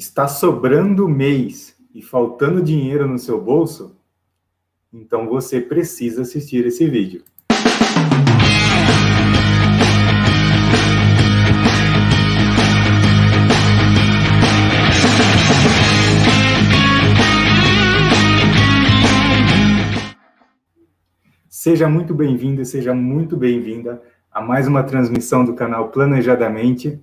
Está sobrando mês e faltando dinheiro no seu bolso? Então você precisa assistir esse vídeo. Seja muito bem-vindo e seja muito bem-vinda a mais uma transmissão do canal Planejadamente.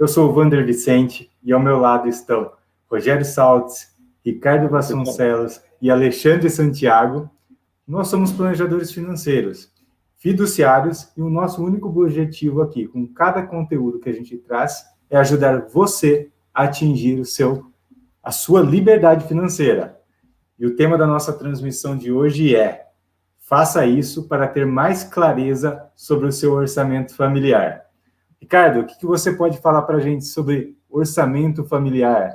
Eu sou o Vander Vicente e ao meu lado estão Rogério Saltz, Ricardo Vasconcelos e Alexandre Santiago. Nós somos planejadores financeiros, fiduciários e o nosso único objetivo aqui, com cada conteúdo que a gente traz, é ajudar você a atingir o seu, a sua liberdade financeira. E o tema da nossa transmissão de hoje é Faça isso para ter mais clareza sobre o seu orçamento familiar. Ricardo, o que, você pode falar para a gente sobre orçamento familiar?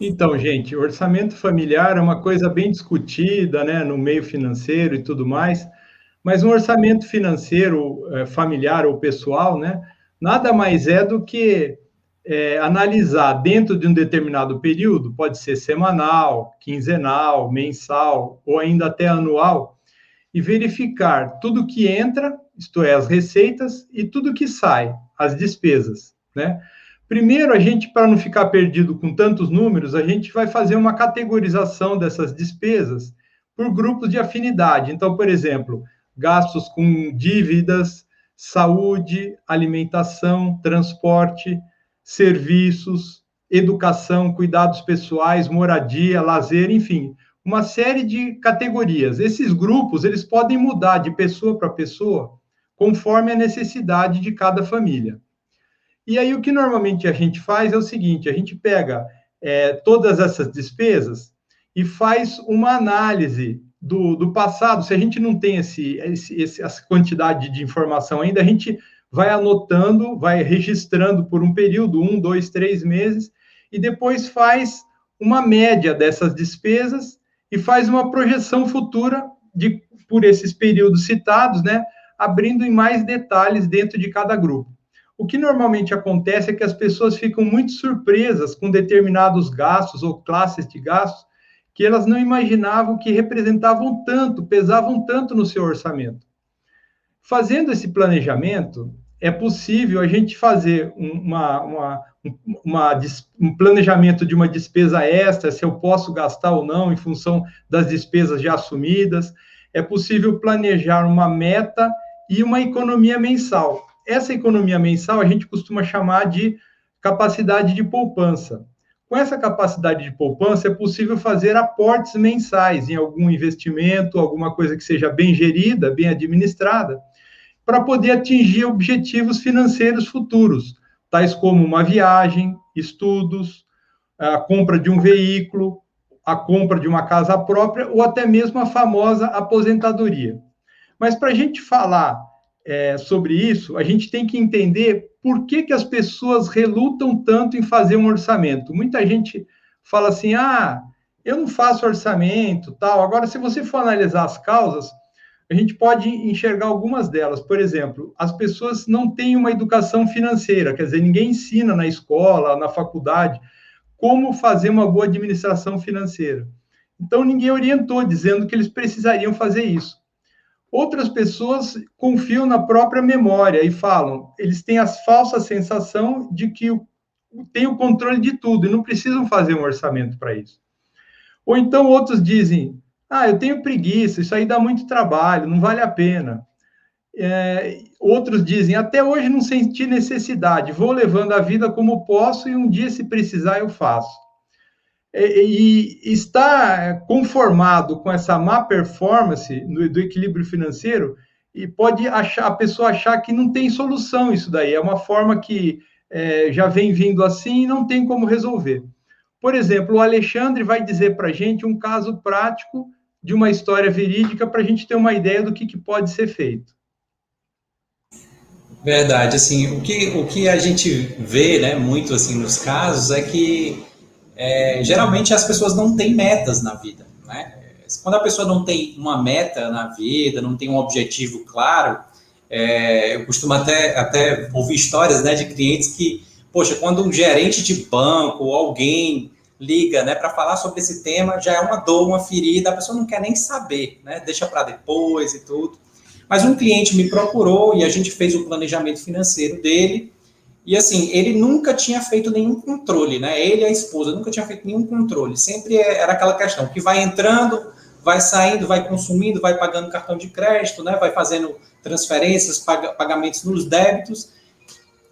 Então, gente, orçamento familiar é uma coisa bem discutida, né, no meio financeiro e tudo mais, mas um orçamento financeiro é, familiar ou pessoal, né, nada mais é do que é, analisar dentro de um determinado período, pode ser semanal, quinzenal, mensal ou ainda até anual, e verificar tudo que entra isto é, as receitas, e tudo que sai, as despesas, né? Primeiro, a gente, para não ficar perdido com tantos números, a gente vai fazer uma categorização dessas despesas por grupos de afinidade. Então, por exemplo, gastos com dívidas, saúde, alimentação, transporte, serviços, educação, cuidados pessoais, moradia, lazer, enfim, uma série de categorias. Esses grupos, eles podem mudar de pessoa para pessoa conforme a necessidade de cada família. E aí, o que normalmente a gente faz é o seguinte: a gente pega é, todas essas despesas e faz uma análise do, do passado. Se a gente não tem esse, esse, essa quantidade de informação ainda, a gente vai anotando, vai registrando por um período, um, dois, três meses, e depois faz uma média dessas despesas e faz uma projeção futura de por esses períodos citados, né, abrindo em mais detalhes dentro de cada grupo. O que normalmente acontece é que as pessoas ficam muito surpresas com determinados gastos ou classes de gastos que elas não imaginavam que representavam tanto, pesavam tanto no seu orçamento. Fazendo esse planejamento, é possível a gente fazer uma, uma, uma, um planejamento de uma despesa extra, se eu posso gastar ou não, em função das despesas já assumidas. É possível planejar uma meta e uma economia mensal. Essa economia mensal a gente costuma chamar de capacidade de poupança. Com essa capacidade de poupança, é possível fazer aportes mensais em algum investimento, alguma coisa que seja bem gerida, bem administrada, para poder atingir objetivos financeiros futuros, tais como uma viagem, estudos, a compra de um veículo, a compra de uma casa própria ou até mesmo a famosa aposentadoria. Mas para a gente falar é, sobre isso, a gente tem que entender por que, que as pessoas relutam tanto em fazer um orçamento. Muita gente fala assim: ah, eu não faço orçamento, tal. Agora, se você for analisar as causas, a gente pode enxergar algumas delas. Por exemplo, as pessoas não têm uma educação financeira, quer dizer, ninguém ensina na escola, na faculdade, como fazer uma boa administração financeira. Então, ninguém orientou dizendo que eles precisariam fazer isso. Outras pessoas confiam na própria memória e falam, eles têm a falsa sensação de que tem o controle de tudo e não precisam fazer um orçamento para isso. Ou então outros dizem, ah, eu tenho preguiça, isso aí dá muito trabalho, não vale a pena. É, outros dizem, até hoje não senti necessidade, vou levando a vida como posso e um dia, se precisar, eu faço e está conformado com essa má performance do equilíbrio financeiro e pode achar a pessoa achar que não tem solução isso daí é uma forma que é, já vem vindo assim e não tem como resolver. Por exemplo, o Alexandre vai dizer para a gente um caso prático de uma história verídica para a gente ter uma ideia do que, que pode ser feito. Verdade, assim, o que, o que a gente vê, né, muito assim nos casos é que é, geralmente as pessoas não têm metas na vida, né? Quando a pessoa não tem uma meta na vida, não tem um objetivo claro, é, eu costumo até, até ouvir histórias né, de clientes que, poxa, quando um gerente de banco ou alguém liga, né, para falar sobre esse tema, já é uma dor, uma ferida, a pessoa não quer nem saber, né, deixa para depois e tudo. Mas um cliente me procurou e a gente fez o planejamento financeiro dele. E assim, ele nunca tinha feito nenhum controle, né? Ele e a esposa nunca tinham feito nenhum controle. Sempre era aquela questão que vai entrando, vai saindo, vai consumindo, vai pagando cartão de crédito, né? Vai fazendo transferências, pagamentos nos débitos.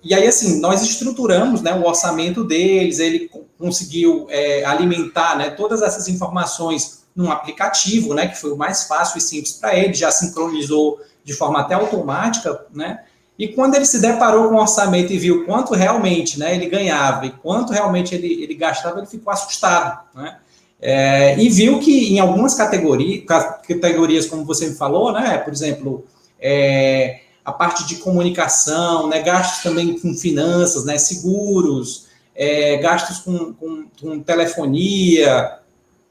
E aí, assim, nós estruturamos né, o orçamento deles, ele conseguiu é, alimentar né, todas essas informações num aplicativo, né, que foi o mais fácil e simples para ele, já sincronizou de forma até automática, né? E quando ele se deparou com o orçamento e viu quanto realmente né, ele ganhava e quanto realmente ele, ele gastava, ele ficou assustado, né? É, e viu que em algumas categorias, categorias, como você me falou, né, por exemplo, é, a parte de comunicação, né, gastos também com finanças, né, seguros, é, gastos com, com, com, telefonia,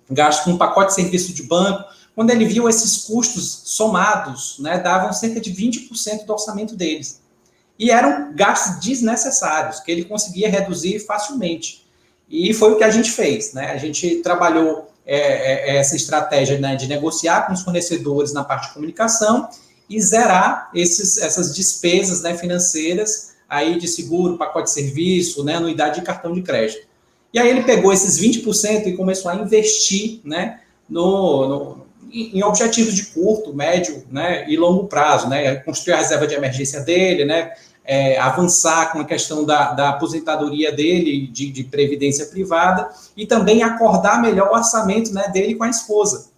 gastos com pacote de serviço de banco. Quando ele viu esses custos somados, né, davam cerca de 20% do orçamento deles. E eram gastos desnecessários, que ele conseguia reduzir facilmente. E foi o que a gente fez. Né? A gente trabalhou é, é, essa estratégia né, de negociar com os fornecedores na parte de comunicação e zerar esses, essas despesas né, financeiras aí de seguro, pacote de serviço, né, anuidade de cartão de crédito. E aí ele pegou esses 20% e começou a investir né, no, no, em objetivos de curto, médio né, e longo prazo, né, construir a reserva de emergência dele, né, é, avançar com a questão da, da aposentadoria dele, de, de, previdência privada, e também acordar melhor o orçamento né, dele com a esposa,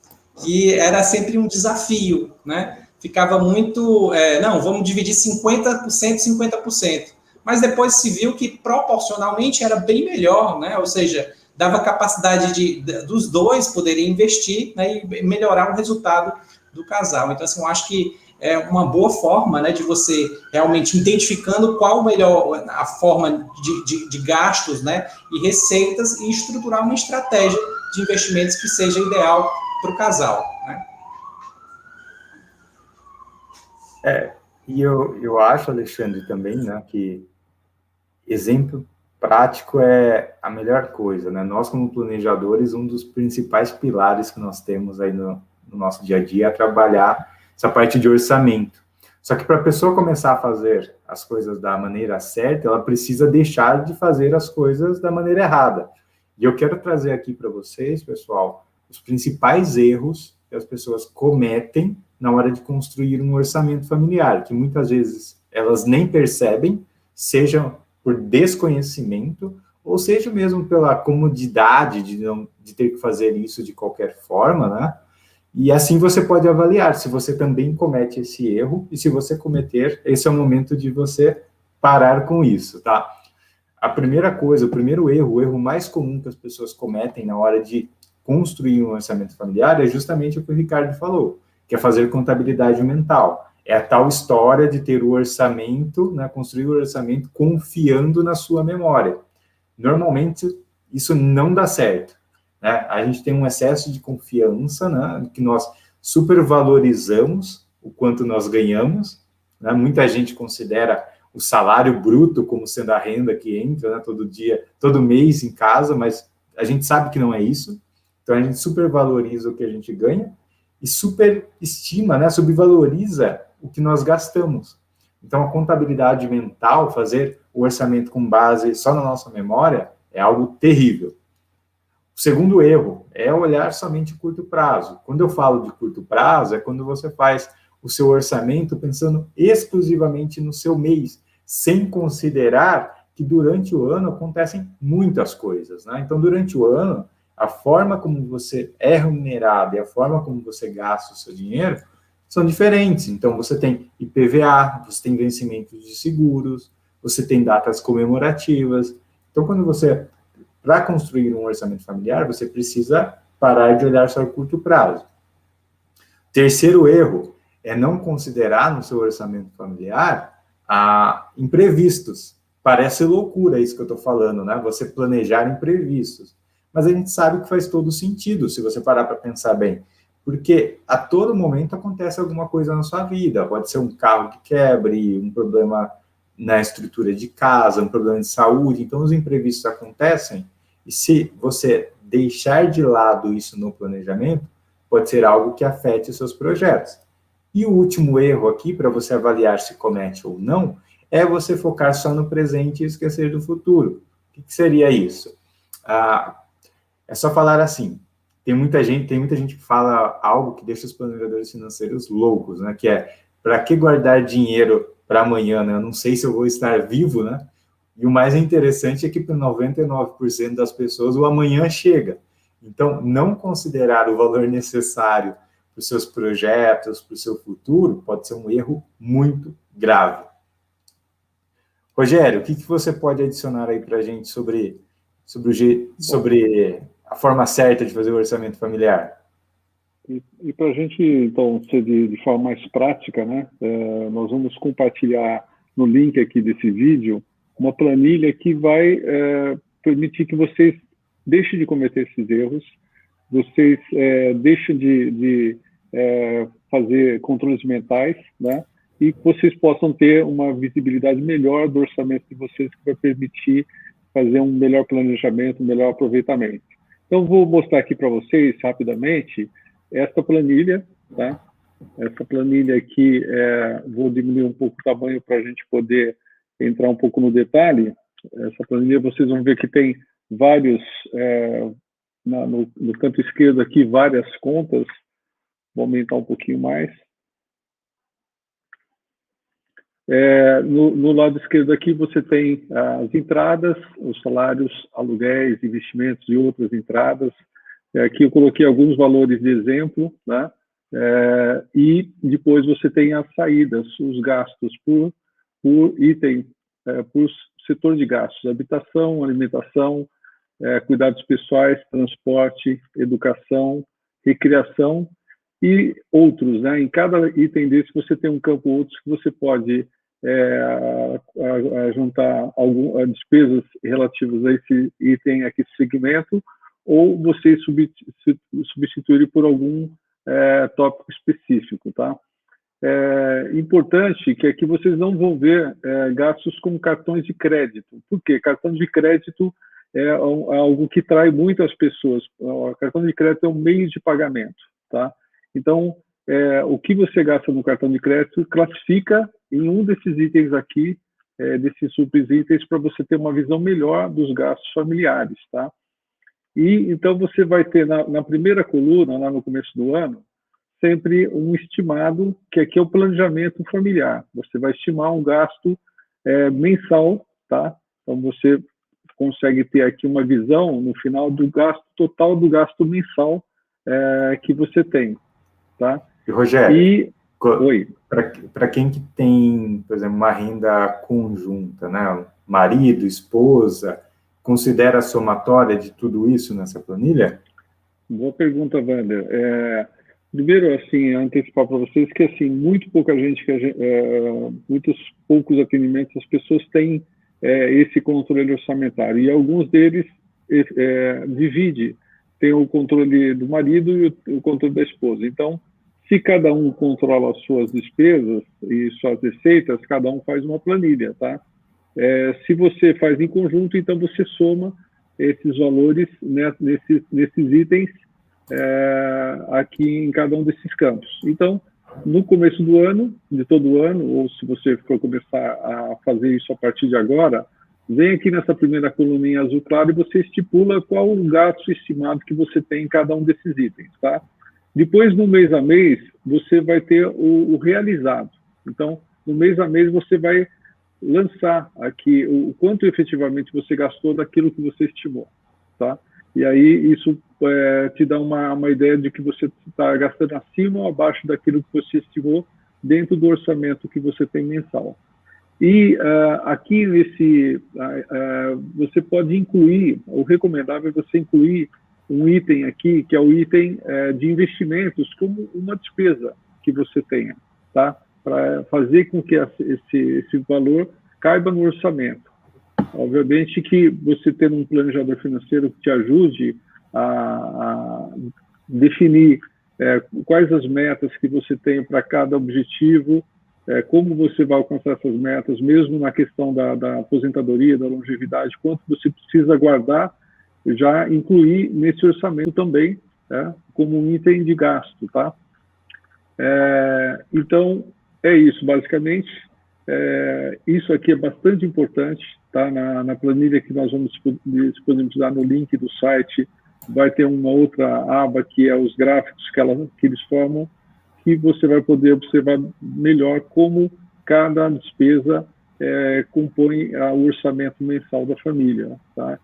que era sempre um desafio, né? ficava muito, é, não, vamos dividir 50%, 50%. Mas depois se viu que proporcionalmente era bem melhor, né? Ou seja, dava capacidade de, de dos dois poderem investir né, e melhorar o resultado do casal. Então, assim, eu acho que é uma boa forma né, de você realmente identificando qual melhor a forma de, de, de gastos né, e receitas e estruturar uma estratégia de investimentos que seja ideal para o casal. Né? É, e eu, eu acho, Alexandre, também, né, que exemplo prático é a melhor coisa, né? Nós, como planejadores, um dos principais pilares que nós temos aí no, no nosso dia a dia é trabalhar essa parte de orçamento. Só que para a pessoa começar a fazer as coisas da maneira certa, ela precisa deixar de fazer as coisas da maneira errada. E eu quero trazer aqui para vocês, pessoal, os principais erros que as pessoas cometem na hora de construir um orçamento familiar, que muitas vezes elas nem percebem, seja por desconhecimento, ou seja mesmo pela comodidade de não de ter que fazer isso de qualquer forma, né? E assim você pode avaliar se você também comete esse erro e se você cometer, esse é o momento de você parar com isso, tá? A primeira coisa, o primeiro erro, o erro mais comum que as pessoas cometem na hora de construir um orçamento familiar é justamente o que o Ricardo falou que é fazer contabilidade mental. É a tal história de ter o orçamento, né, construir o orçamento confiando na sua memória. Normalmente, isso não dá certo. Né? A gente tem um excesso de confiança, né, que nós supervalorizamos o quanto nós ganhamos. Né? Muita gente considera o salário bruto como sendo a renda que entra né, todo dia, todo mês em casa, mas a gente sabe que não é isso. Então, a gente supervaloriza o que a gente ganha e superestima, né, subvaloriza o que nós gastamos. Então, a contabilidade mental, fazer o orçamento com base só na nossa memória, é algo terrível. O segundo erro é olhar somente curto prazo. Quando eu falo de curto prazo, é quando você faz o seu orçamento pensando exclusivamente no seu mês, sem considerar que durante o ano acontecem muitas coisas. Né? Então, durante o ano, a forma como você é remunerado e a forma como você gasta o seu dinheiro são diferentes. Então, você tem IPVA, você tem vencimentos de seguros, você tem datas comemorativas. Então, quando você, para construir um orçamento familiar, você precisa parar de olhar só a curto prazo. Terceiro erro é não considerar no seu orçamento familiar a imprevistos. Parece loucura isso que eu estou falando, né? Você planejar imprevistos mas a gente sabe que faz todo sentido se você parar para pensar bem. Porque a todo momento acontece alguma coisa na sua vida. Pode ser um carro que quebre, um problema na estrutura de casa, um problema de saúde, então os imprevistos acontecem, e se você deixar de lado isso no planejamento, pode ser algo que afete os seus projetos. E o último erro aqui, para você avaliar se comete ou não, é você focar só no presente e esquecer do futuro. O que, que seria isso? Ah, é só falar assim. Tem muita gente, tem muita gente que fala algo que deixa os planejadores financeiros loucos, né? Que é para que guardar dinheiro para amanhã, né? Eu não sei se eu vou estar vivo, né? E o mais interessante é que para 99% das pessoas o amanhã chega. Então, não considerar o valor necessário para os seus projetos, para o seu futuro, pode ser um erro muito grave. Rogério, o que, que você pode adicionar aí para a gente sobre, sobre, sobre a forma certa de fazer o orçamento familiar? E, e para a gente, então, ser de, de, forma mais prática, né, é, nós vamos compartilhar no link aqui desse vídeo uma planilha que vai é, permitir que vocês deixem de cometer esses erros, vocês é, deixem de, de é, fazer controles mentais, né? E que vocês possam ter uma visibilidade melhor do orçamento de vocês, que vai permitir fazer um melhor planejamento, um melhor aproveitamento. Então, vou mostrar aqui para vocês, rapidamente, esta planilha, tá? Essa planilha aqui, é, vou diminuir um pouco o tamanho para a gente poder entrar um pouco no detalhe, essa planilha vocês vão ver que tem vários, é, na, no, no, canto esquerdo aqui, várias contas. Vou aumentar um pouquinho mais. É, no, no, lado esquerdo aqui você tem as entradas, os salários, aluguéis, investimentos e outras entradas. É, aqui eu coloquei alguns valores de exemplo, né? É, e depois você tem as saídas, os gastos por por item, é, por setor de gastos, habitação, alimentação, é, cuidados pessoais, transporte, educação, recreação e outros. Né? Em cada item desse você tem um campo outros que você pode a, a juntar algum, a despesas relativas a esse item, a esse segmento, ou você substituir por algum é, tópico específico, tá? é, importante que aqui é vocês não vão ver é, gastos com cartões de crédito. Por quê? Cartão de crédito é, é algo que trai muitas pessoas. O cartão de crédito é um meio de pagamento, tá? Então, é, o que você gasta no cartão de crédito classifica em um desses itens aqui, é, desses subitens, para você ter uma visão melhor dos gastos familiares, tá? E então você vai ter na, na primeira coluna, lá no começo do ano, sempre um estimado, que aqui é o planejamento familiar. Você vai estimar um gasto é, mensal, tá? Então você consegue ter aqui uma visão no final do gasto total do gasto mensal é, que você tem, tá? E Rogério, e... para quem que tem, por exemplo, uma renda conjunta, né? Marido, esposa, considera a somatória de tudo isso nessa planilha? Boa pergunta, Wander. É, Primeiro, assim, antecipar para vocês que, assim, muito pouca gente, que gente, é, muitos poucos atendimentos, as pessoas têm é, esse controle orçamentário. E alguns deles é, divide, tem o controle do marido e o, o controle da esposa. Então, se cada um controla as suas despesas e suas receitas, cada um faz uma planilha, tá? É, se você faz em conjunto, então você soma esses valores né, nesses, nesses itens é, aqui em cada um desses campos. Então, no começo do ano, de todo ano, ou se você for começar a fazer isso a partir de agora, vem aqui nessa primeira coluna em azul claro e você estipula qual o gasto estimado que você tem em cada um desses itens, tá? Depois, no mês a mês, você vai ter o, o realizado. Então, no mês a mês, você vai lançar aqui o, o quanto efetivamente você gastou daquilo que você estimou, tá? E aí isso é, te dá uma, uma ideia de que você está gastando acima ou abaixo daquilo que você estimou dentro do orçamento que você tem mensal. E uh, aqui nesse, uh, uh, você pode incluir, o recomendável é você incluir um item aqui, que é o item de investimentos, como uma despesa que você tenha, tá? Para fazer com que esse, esse valor caiba no orçamento. Obviamente que você ter um planejador financeiro que te ajude a, a definir é, quais as metas que você tem para cada objetivo é, como você vai alcançar essas metas, mesmo na questão da, da aposentadoria, da longevidade, quanto você precisa guardar, já incluir nesse orçamento também, né, como um item de gasto, tá? É, então, é isso, basicamente. É, isso aqui é bastante importante, tá? Na, na, planilha que nós vamos disponibilizar no link do site, vai ter uma outra aba que é os gráficos que, ela, que eles formam, que você vai poder observar melhor como cada despesa é, compõe o orçamento mensal da família, tá?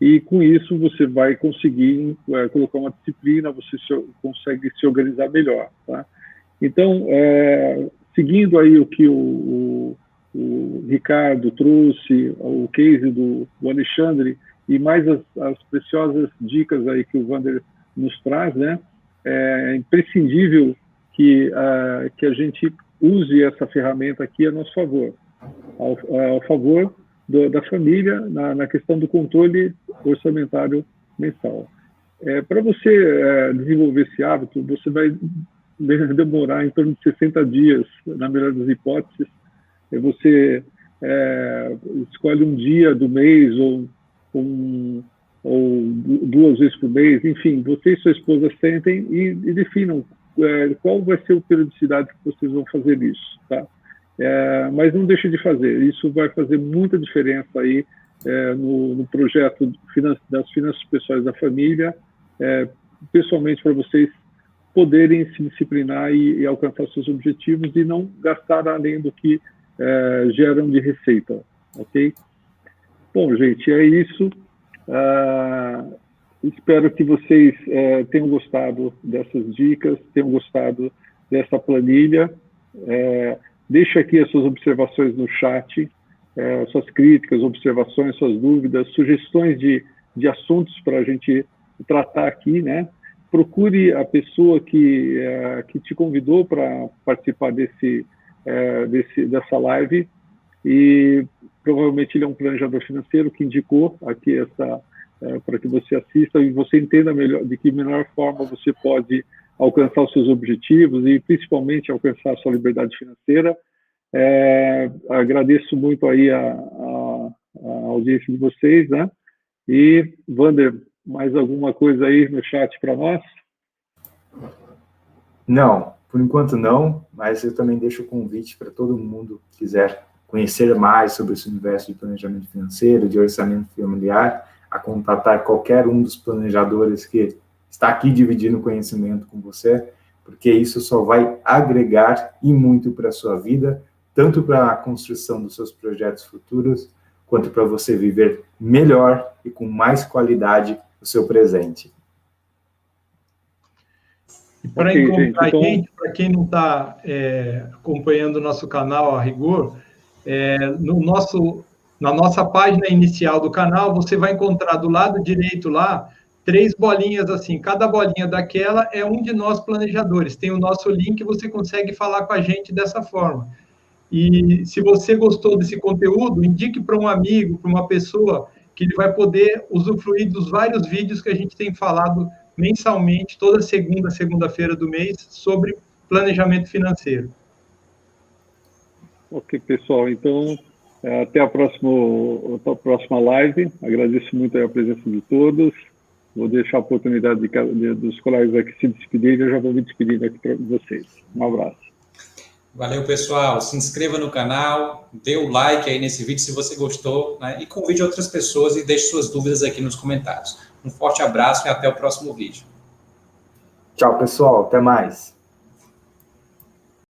E com isso você vai conseguir é, colocar uma disciplina, você se, consegue se organizar melhor, tá? Então, é, seguindo aí o que o, o, o, Ricardo trouxe, o case do, do Alexandre e mais as, as, preciosas dicas aí que o Vander nos traz, né? É imprescindível que, uh, que a gente use essa ferramenta aqui a nosso favor, ao, ao favor do, da família na, na, questão do controle orçamentário mensal. É, Para você é, desenvolver esse hábito, você vai demorar em torno de 60 dias, na melhor das hipóteses. É você é, escolhe um dia do mês ou, um, ou duas vezes por mês, enfim, você e sua esposa sentem e, e definam é, qual vai ser a periodicidade que vocês vão fazer isso, tá? É, mas não deixe de fazer, isso vai fazer muita diferença aí é, no, no, projeto das finanças pessoais da família, é, pessoalmente para vocês poderem se disciplinar e, e, alcançar seus objetivos e não gastar além do que é, geram de receita, ok? Bom, gente, é isso. Ah, Espero que vocês é, tenham gostado dessas dicas, tenham gostado dessa planilha. É, deixe aqui as suas observações no chat, é, suas críticas, observações, suas dúvidas, sugestões de, de assuntos para a gente tratar aqui, né? Procure a pessoa que, é, que te convidou para participar desse, é, desse, dessa live e provavelmente ele é um planejador financeiro que indicou aqui essa para que você assista e você entenda melhor de que melhor forma você pode alcançar os seus objetivos e principalmente alcançar a sua liberdade financeira. É, agradeço muito aí a, a, a, audiência de vocês, né? E, Wander, mais alguma coisa aí no chat para nós? Não, por enquanto não, mas eu também deixo o convite para todo mundo que quiser conhecer mais sobre esse universo de planejamento financeiro, de orçamento familiar, a contatar qualquer um dos planejadores que está aqui dividindo conhecimento com você, porque isso só vai agregar e muito para a sua vida, tanto para a construção dos seus projetos futuros, quanto para você viver melhor e com mais qualidade o seu presente. E para okay, encontrar gente, então... para quem não está é, acompanhando o nosso canal a rigor, é, no nosso na nossa página inicial do canal, você vai encontrar do lado direito lá três bolinhas assim. Cada bolinha daquela é um de nós planejadores. Tem o nosso link, você consegue falar com a gente dessa forma. E se você gostou desse conteúdo, indique para um amigo, para uma pessoa que ele vai poder usufruir dos vários vídeos que a gente tem falado mensalmente, toda segunda, segunda-feira do mês, sobre planejamento financeiro. Ok, pessoal. Então, é, até a próxima, a próxima live. Agradeço muito a presença de todos. Vou deixar a oportunidade de, de, dos colegas aqui se despedirem. Eu já vou me despedir aqui para vocês. Um abraço. Valeu, pessoal. Se inscreva no canal, dê o like aí nesse vídeo se você gostou, né? e convide outras pessoas e deixe suas dúvidas aqui nos comentários. Um forte abraço e até o próximo vídeo. Tchau, pessoal. Até mais.